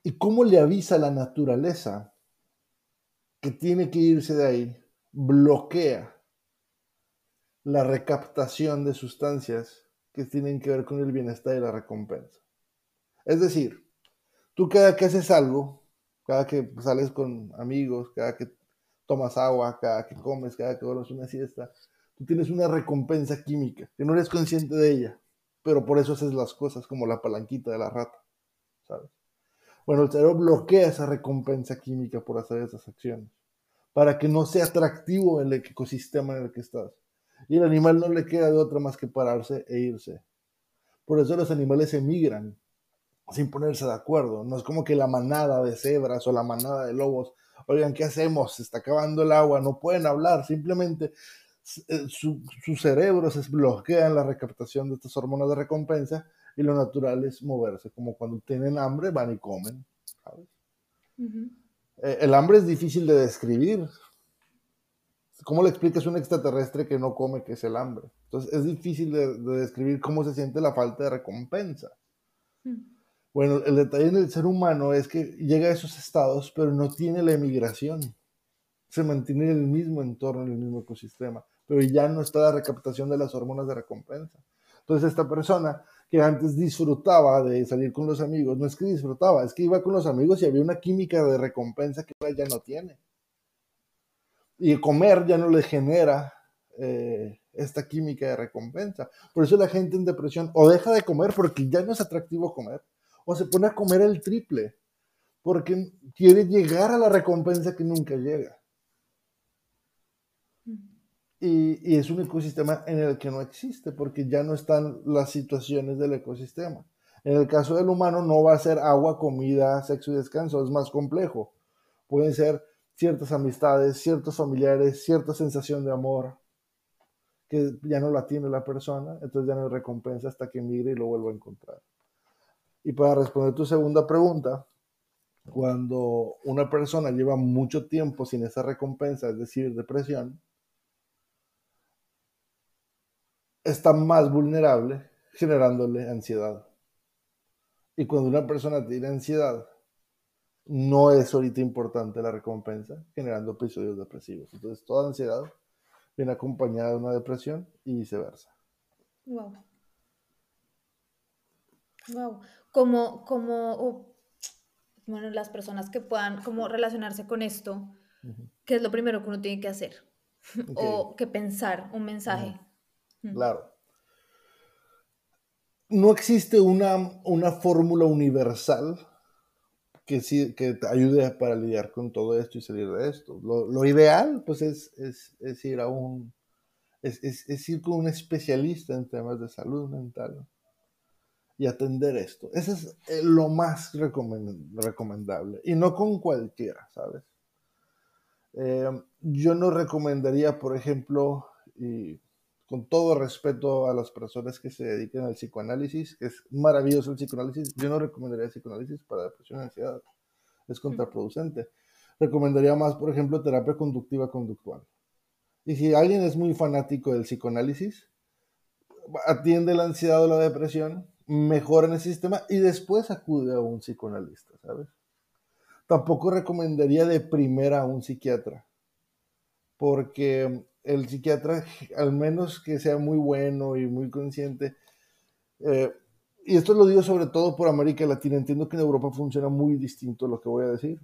Speaker 2: ¿Y cómo le avisa la naturaleza que tiene que irse de ahí? Bloquea la recaptación de sustancias que tienen que ver con el bienestar y la recompensa. Es decir, tú cada que haces algo, cada que sales con amigos, cada que tomas agua, cada que comes, cada que duermes una siesta, tú tienes una recompensa química, que no eres consciente de ella, pero por eso haces las cosas como la palanquita de la rata, ¿sabes? Bueno, el cerebro bloquea esa recompensa química por hacer esas acciones, para que no sea atractivo el ecosistema en el que estás y el animal no le queda de otra más que pararse e irse. Por eso los animales emigran sin ponerse de acuerdo. No es como que la manada de cebras o la manada de lobos, oigan, ¿qué hacemos? Se está acabando el agua, no pueden hablar, simplemente eh, su, cerebro se bloquea en la recaptación de estas hormonas de recompensa y lo natural es moverse, como cuando tienen hambre van y comen. Eh, el hambre es difícil de describir, ¿Cómo le explicas a un extraterrestre que no come, que es el hambre? Entonces es difícil de, describir cómo se siente la falta de recompensa. Hmm. Bueno, el detalle en el ser humano es que llega a esos estados, pero no tiene la emigración. Se mantiene en el mismo entorno, en el mismo ecosistema, pero ya no está la recaptación de las hormonas de recompensa. Entonces esta persona que antes disfrutaba de salir con los amigos, no es que disfrutaba, es que iba con los amigos y había una química de recompensa que ya no tiene y comer ya no le genera eh, esta química de recompensa. Por eso la gente en depresión o deja de comer porque ya no es atractivo comer, o se pone a comer el triple porque quiere llegar a la recompensa que nunca llega. Y, y, es un ecosistema en el que no existe porque ya no están las situaciones del ecosistema. En el caso del humano no va a ser agua, comida, sexo y descanso, es más complejo. Pueden ser ciertas amistades, ciertos familiares, cierta sensación de amor que ya no la tiene la persona, entonces ya no hay recompensa hasta que migre y lo vuelva a encontrar. Y para responder tu segunda pregunta, cuando una persona lleva mucho tiempo sin esa recompensa, es decir, depresión, está más vulnerable generándole ansiedad. Y cuando una persona tiene ansiedad, no es ahorita importante la recompensa, generando episodios depresivos. Entonces, toda ansiedad viene acompañada de una depresión y viceversa.
Speaker 1: Wow. Wow. Como, como, bueno, las personas que puedan como relacionarse con esto, ¿qué es lo primero que uno tiene que hacer? o que pensar un mensaje.
Speaker 2: Claro. No existe una, una fórmula universal que, sí, que te ayude para lidiar con todo esto y salir de esto. Lo, lo ideal, pues, es, es, es, ir a un, es, es, ir con un especialista en temas de salud mental y atender esto. Eso es eh, lo más recomendable. Y no con cualquiera, ¿sabes? Eh, yo no recomendaría, por ejemplo, y con todo respeto a las personas que se dedican al psicoanálisis, que es maravilloso el psicoanálisis, yo no recomendaría el psicoanálisis para depresión y ansiedad, es contraproducente. Recomendaría más, por ejemplo, terapia conductiva conductual. Y si alguien es muy fanático del psicoanálisis, atiende la ansiedad o la depresión, mejora en el sistema y después acude a un psicoanalista, ¿sabes? tampoco recomendaría de primera a un psiquiatra, porque el psiquiatra, al menos que sea muy bueno y muy consciente, eh, y esto lo digo sobre todo por América Latina, entiendo que en Europa funciona muy distinto lo que voy a decir,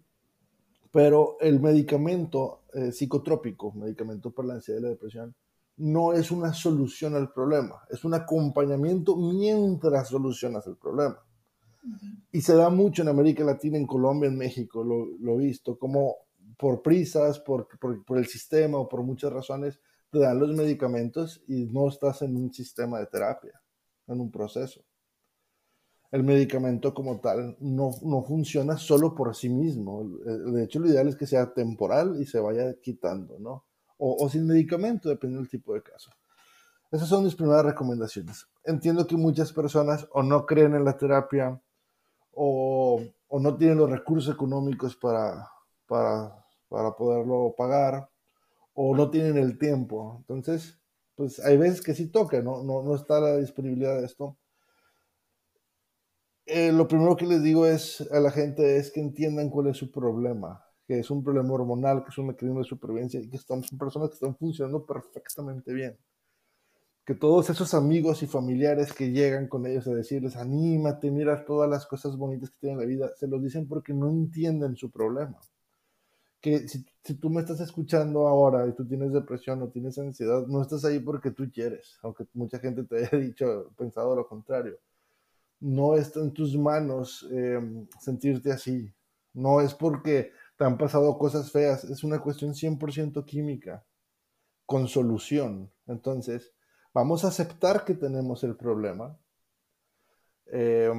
Speaker 2: pero el medicamento eh, psicotrópico, medicamento para la ansiedad y la depresión, no es una solución al problema, es un acompañamiento mientras solucionas el problema. Y se da mucho en América Latina, en Colombia, en México, lo, lo he visto, como por prisas, por, por, por, el sistema o por muchas razones, te dan los medicamentos y no estás en un sistema de terapia, en un proceso. El medicamento como tal no, no funciona solo por sí mismo. De hecho, lo ideal es que sea temporal y se vaya quitando, ¿no? O, sin medicamento, dependiendo del tipo de caso. Esas son mis primeras recomendaciones. Entiendo que muchas personas o no creen en la terapia o, o no tienen los recursos económicos para, para para poderlo pagar o no tienen el tiempo. Entonces, pues hay veces que sí toca, no, no, no está la disponibilidad de esto. Eh, lo primero que les digo es a la gente es que entiendan cuál es su problema, que es un problema hormonal, que es un mecanismo de supervivencia y que estamos son personas que están funcionando perfectamente bien. Que todos esos amigos y familiares que llegan con ellos a decirles, anímate, mira todas las cosas bonitas que tienen en la vida, se los dicen porque no entienden su problema que si, si, tú me estás escuchando ahora y tú tienes depresión o tienes ansiedad, no estás ahí porque tú quieres, aunque mucha gente te haya dicho, pensado lo contrario. No está en tus manos eh, sentirte así. No es porque te han pasado cosas feas, es una cuestión 100% química, con solución. Entonces, vamos a aceptar que tenemos el problema eh,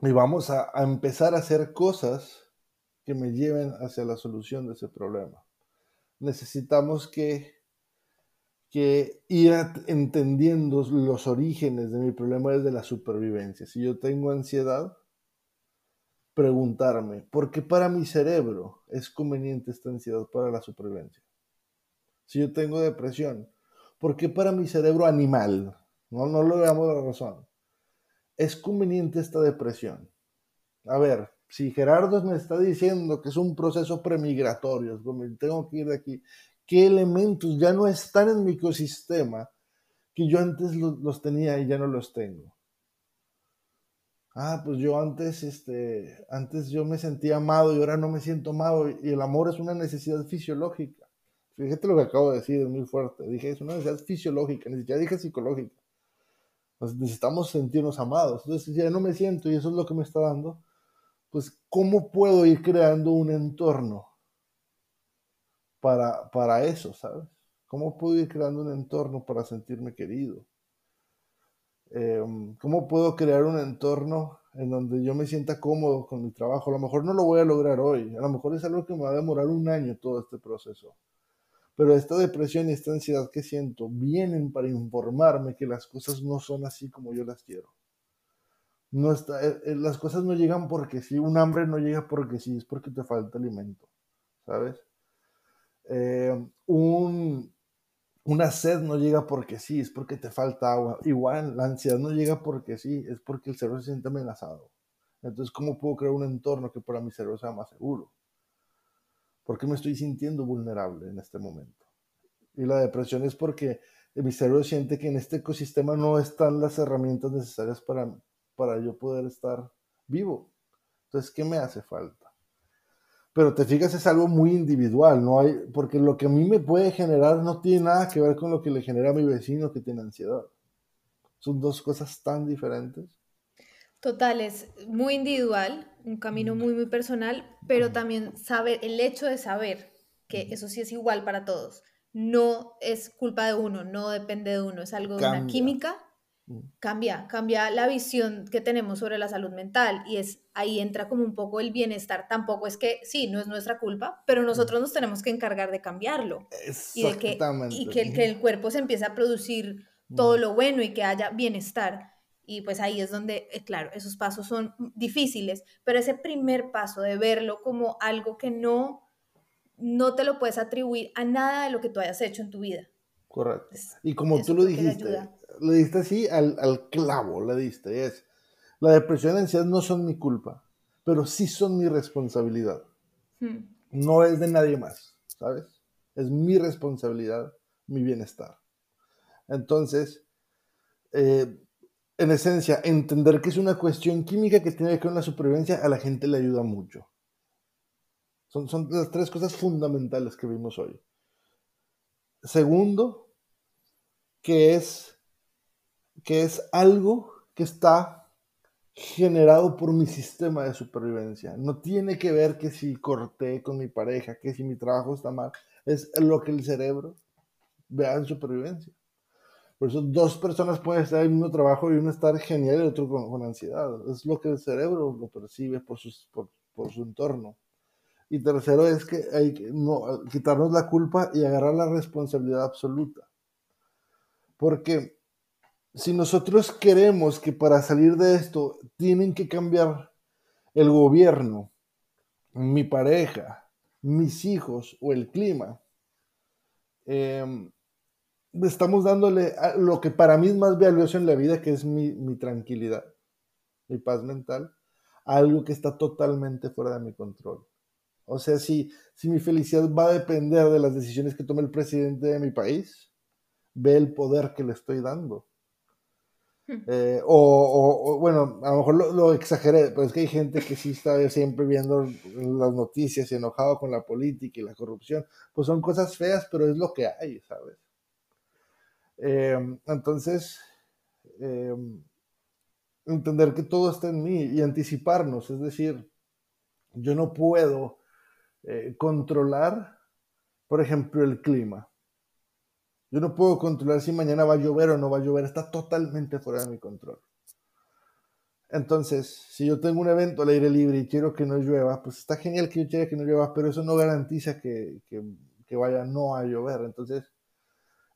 Speaker 2: y vamos a, a empezar a hacer cosas que me lleven hacia la solución de ese problema. Necesitamos que, que ir entendiendo los orígenes de mi problema desde la supervivencia. Si yo tengo ansiedad, preguntarme, ¿por qué para mi cerebro es conveniente esta ansiedad para la supervivencia? Si yo tengo depresión, ¿por qué para mi cerebro animal, no, no lo veamos la razón, es conveniente esta depresión? A ver, si Gerardo me está diciendo que es un proceso premigratorio, tengo que ir de aquí, ¿qué elementos ya no están en mi ecosistema que yo antes los, tenía y ya no los tengo? Ah, pues yo antes, este, antes yo me sentía amado y ahora no me siento amado y el amor es una necesidad fisiológica. Fíjate lo que acabo de decir, es muy fuerte. Dije, es una necesidad fisiológica, siquiera dije psicológica. necesitamos sentirnos amados. Entonces, ya no me siento y eso es lo que me está dando pues ¿cómo puedo ir creando un entorno para, para eso, ¿sabes? ¿Cómo puedo ir creando un entorno para sentirme querido? Em, ¿Cómo puedo crear un entorno en donde yo me sienta cómodo con mi trabajo? A lo mejor no lo voy a lograr hoy, a lo mejor es algo que me va a demorar un año todo este proceso. Pero esta depresión y esta ansiedad que siento vienen para informarme que las cosas no son así como yo las quiero no está, eh, eh, las cosas no llegan porque sí, un hambre no llega porque sí, es porque te falta alimento, ¿sabes? Eh, un, una sed no llega porque sí, es porque te falta agua. Igual, la ansiedad no llega porque sí, es porque el cerebro se siente amenazado. Entonces, ¿cómo puedo crear un entorno que para mi cerebro sea más seguro? ¿Por qué me estoy sintiendo vulnerable en este momento? Y la depresión es porque mi cerebro siente que en este ecosistema no están las herramientas necesarias para, para yo poder estar vivo. Entonces, ¿qué me hace falta? Pero te fijas, es algo muy individual, ¿no? Hay, porque lo que a mí me puede generar no tiene nada que ver con lo que le genera a mi vecino que tiene ansiedad. Son dos cosas tan diferentes.
Speaker 1: Total, es muy individual, un camino muy, muy personal, pero también saber, el hecho de saber que eso sí es igual para todos, no es culpa de uno, no depende de uno, es algo de una química Mm. Cambia, cambia la visión que tenemos sobre la salud mental y es ahí entra como un poco el bienestar. Tampoco es que sí, no es nuestra culpa, pero mm. nosotros nos tenemos que encargar de cambiarlo y de que y que el, que el cuerpo se empiece a producir todo mm. lo bueno y que haya bienestar. Y pues ahí es donde, eh, claro, esos pasos son difíciles, pero ese primer paso de verlo como algo que no no te lo puedes atribuir a nada de lo que tú hayas hecho en tu vida.
Speaker 2: Correcto. y como tú lo dijiste, le diste así al, al, clavo, le diste. Es, la depresión y la ansiedad no son mi culpa, pero sí son mi responsabilidad. Hmm. No es de nadie más, ¿sabes? Es mi responsabilidad, mi bienestar. Entonces, eh, en esencia, entender que es una cuestión química que tiene que ver con la supervivencia a la gente le ayuda mucho. Son, son las tres cosas fundamentales que vimos hoy. Segundo, que es, que es algo que está generado por mi sistema de supervivencia. No tiene que ver que si corté con mi pareja, que si mi trabajo está mal. Es lo que el cerebro vea en supervivencia. Por eso dos personas pueden estar en el mismo trabajo y uno estar genial y el otro con, ansiedad. Es lo que el cerebro lo percibe por, por, su entorno. Y tercero es que hay que no, quitarnos la culpa y agarrar la responsabilidad absoluta. Porque si nosotros queremos que para salir de esto tienen que cambiar el gobierno, mi pareja, mis hijos o el clima, eh, estamos dándole lo que para mí es más valioso en la vida, que es mi, tranquilidad, mi paz mental, a algo que está totalmente fuera de mi control. O sea, si, si mi felicidad va a depender de las decisiones que tome el presidente de mi país, ve el poder que le estoy dando. Eh, o, bueno, a lo mejor lo, exageré, pero es que hay gente que sí está siempre viendo las noticias y enojado con la política y la corrupción. Pues son cosas feas, pero es lo que hay, ¿sabes? Eh, entonces, eh, entender que todo está en mí y anticiparnos, es decir, yo no puedo eh, controlar, por ejemplo, el clima. Yo no puedo controlar si mañana va a llover o no va a llover, está totalmente fuera de mi control. Entonces, si yo tengo un evento al aire libre y quiero que no llueva, pues está genial que yo quiera que no llueva, pero eso no garantiza que, que, que vaya no a llover. Entonces,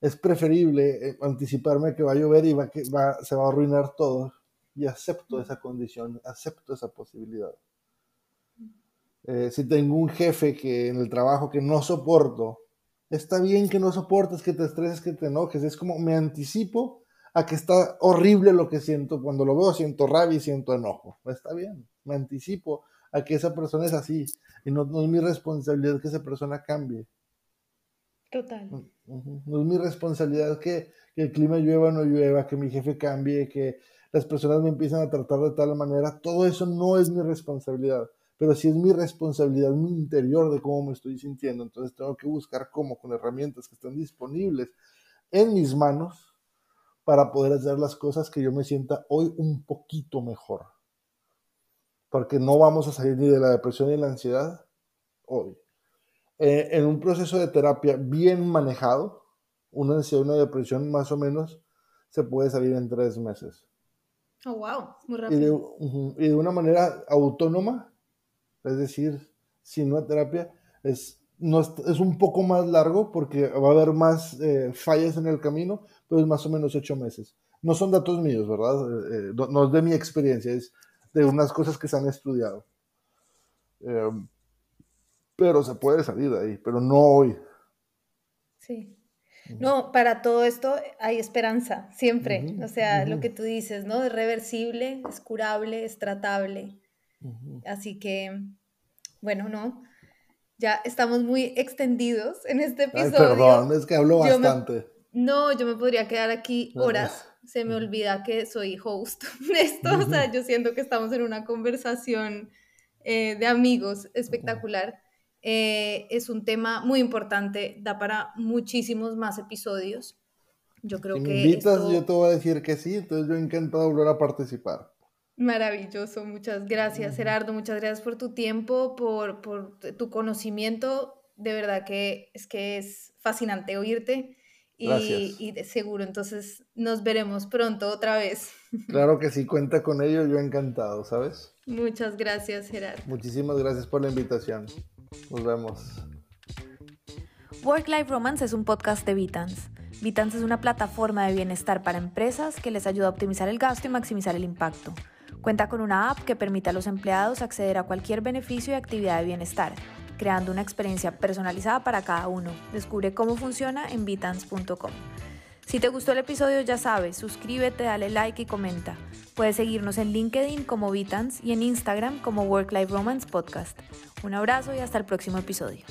Speaker 2: es preferible eh, anticiparme que va a llover y va, que va, se va a arruinar todo. Y acepto esa condición, acepto esa posibilidad. Eh, si tengo un jefe que en el trabajo que no soporto, está bien que no soportes, que te estreses, que te enojes. Es como me anticipo a que está horrible lo que siento. Cuando lo veo siento rabia y siento enojo. Está bien, me anticipo a que esa persona es así. Y no, no es mi responsabilidad que esa persona cambie.
Speaker 1: Total.
Speaker 2: No es mi responsabilidad que, el clima llueva o no llueva, que mi jefe cambie, que las personas me empiezan a tratar de tal manera. Todo eso no es mi responsabilidad, pero sí es mi responsabilidad, mi interior de cómo me estoy sintiendo. Entonces tengo que buscar cómo, con herramientas que estén disponibles en mis manos para poder hacer las cosas que yo me sienta hoy un poquito mejor. Porque no vamos a salir ni de la depresión ni de la ansiedad hoy. Eh, en un proceso de terapia bien manejado, una ansiedad, una depresión más o menos, se puede salir en tres meses.
Speaker 1: Oh, wow, muy rápido.
Speaker 2: Y de, una manera autónoma, es decir, sin una terapia, es, no es, un poco más largo porque va a haber más eh, fallas en el camino, pero es más o menos ocho meses. No son datos míos, ¿verdad? Eh, no, es de mi experiencia, es de unas cosas que se han estudiado. Pero se puede salir de ahí, pero no hoy.
Speaker 1: Sí. No, para todo esto hay esperanza, siempre. o sea, lo que tú dices, ¿no? Es reversible, es curable, es tratable. Así que, bueno, no. Ya estamos muy extendidos en este episodio.
Speaker 2: perdón, es que hablo bastante.
Speaker 1: no, yo me podría quedar aquí horas. Se me olvida que soy host de esto. O sea, yo siento que estamos en una conversación eh, de amigos espectacular. Eh, es un tema muy importante, da para muchísimos más episodios. Yo creo
Speaker 2: si
Speaker 1: que.
Speaker 2: Me invitas, yo te voy a decir que sí, entonces yo encantado volver a participar.
Speaker 1: Maravilloso, muchas gracias Gerardo, muchas gracias por tu tiempo, por, por tu conocimiento, de verdad que es que es fascinante oírte y, y, de seguro, entonces nos veremos pronto otra vez.
Speaker 2: Claro que sí, cuenta con ello, yo encantado, ¿sabes?
Speaker 1: Muchas gracias Gerardo.
Speaker 2: Muchísimas gracias por la invitación. Nos vemos.
Speaker 1: Work Life Romance es un podcast de Vitans. Vitans es una plataforma de bienestar para empresas que les ayuda a optimizar el gasto y maximizar el impacto. Cuenta con una app que permite a los empleados acceder a cualquier beneficio y actividad de bienestar, creando una experiencia personalizada para cada uno. Descubre cómo funciona en vitans.com. Si te gustó el episodio ya sabes, suscríbete, dale like y comenta. Puedes seguirnos en LinkedIn como Vitans y en Instagram como Work Life Romance Podcast. Un abrazo y hasta el próximo episodio.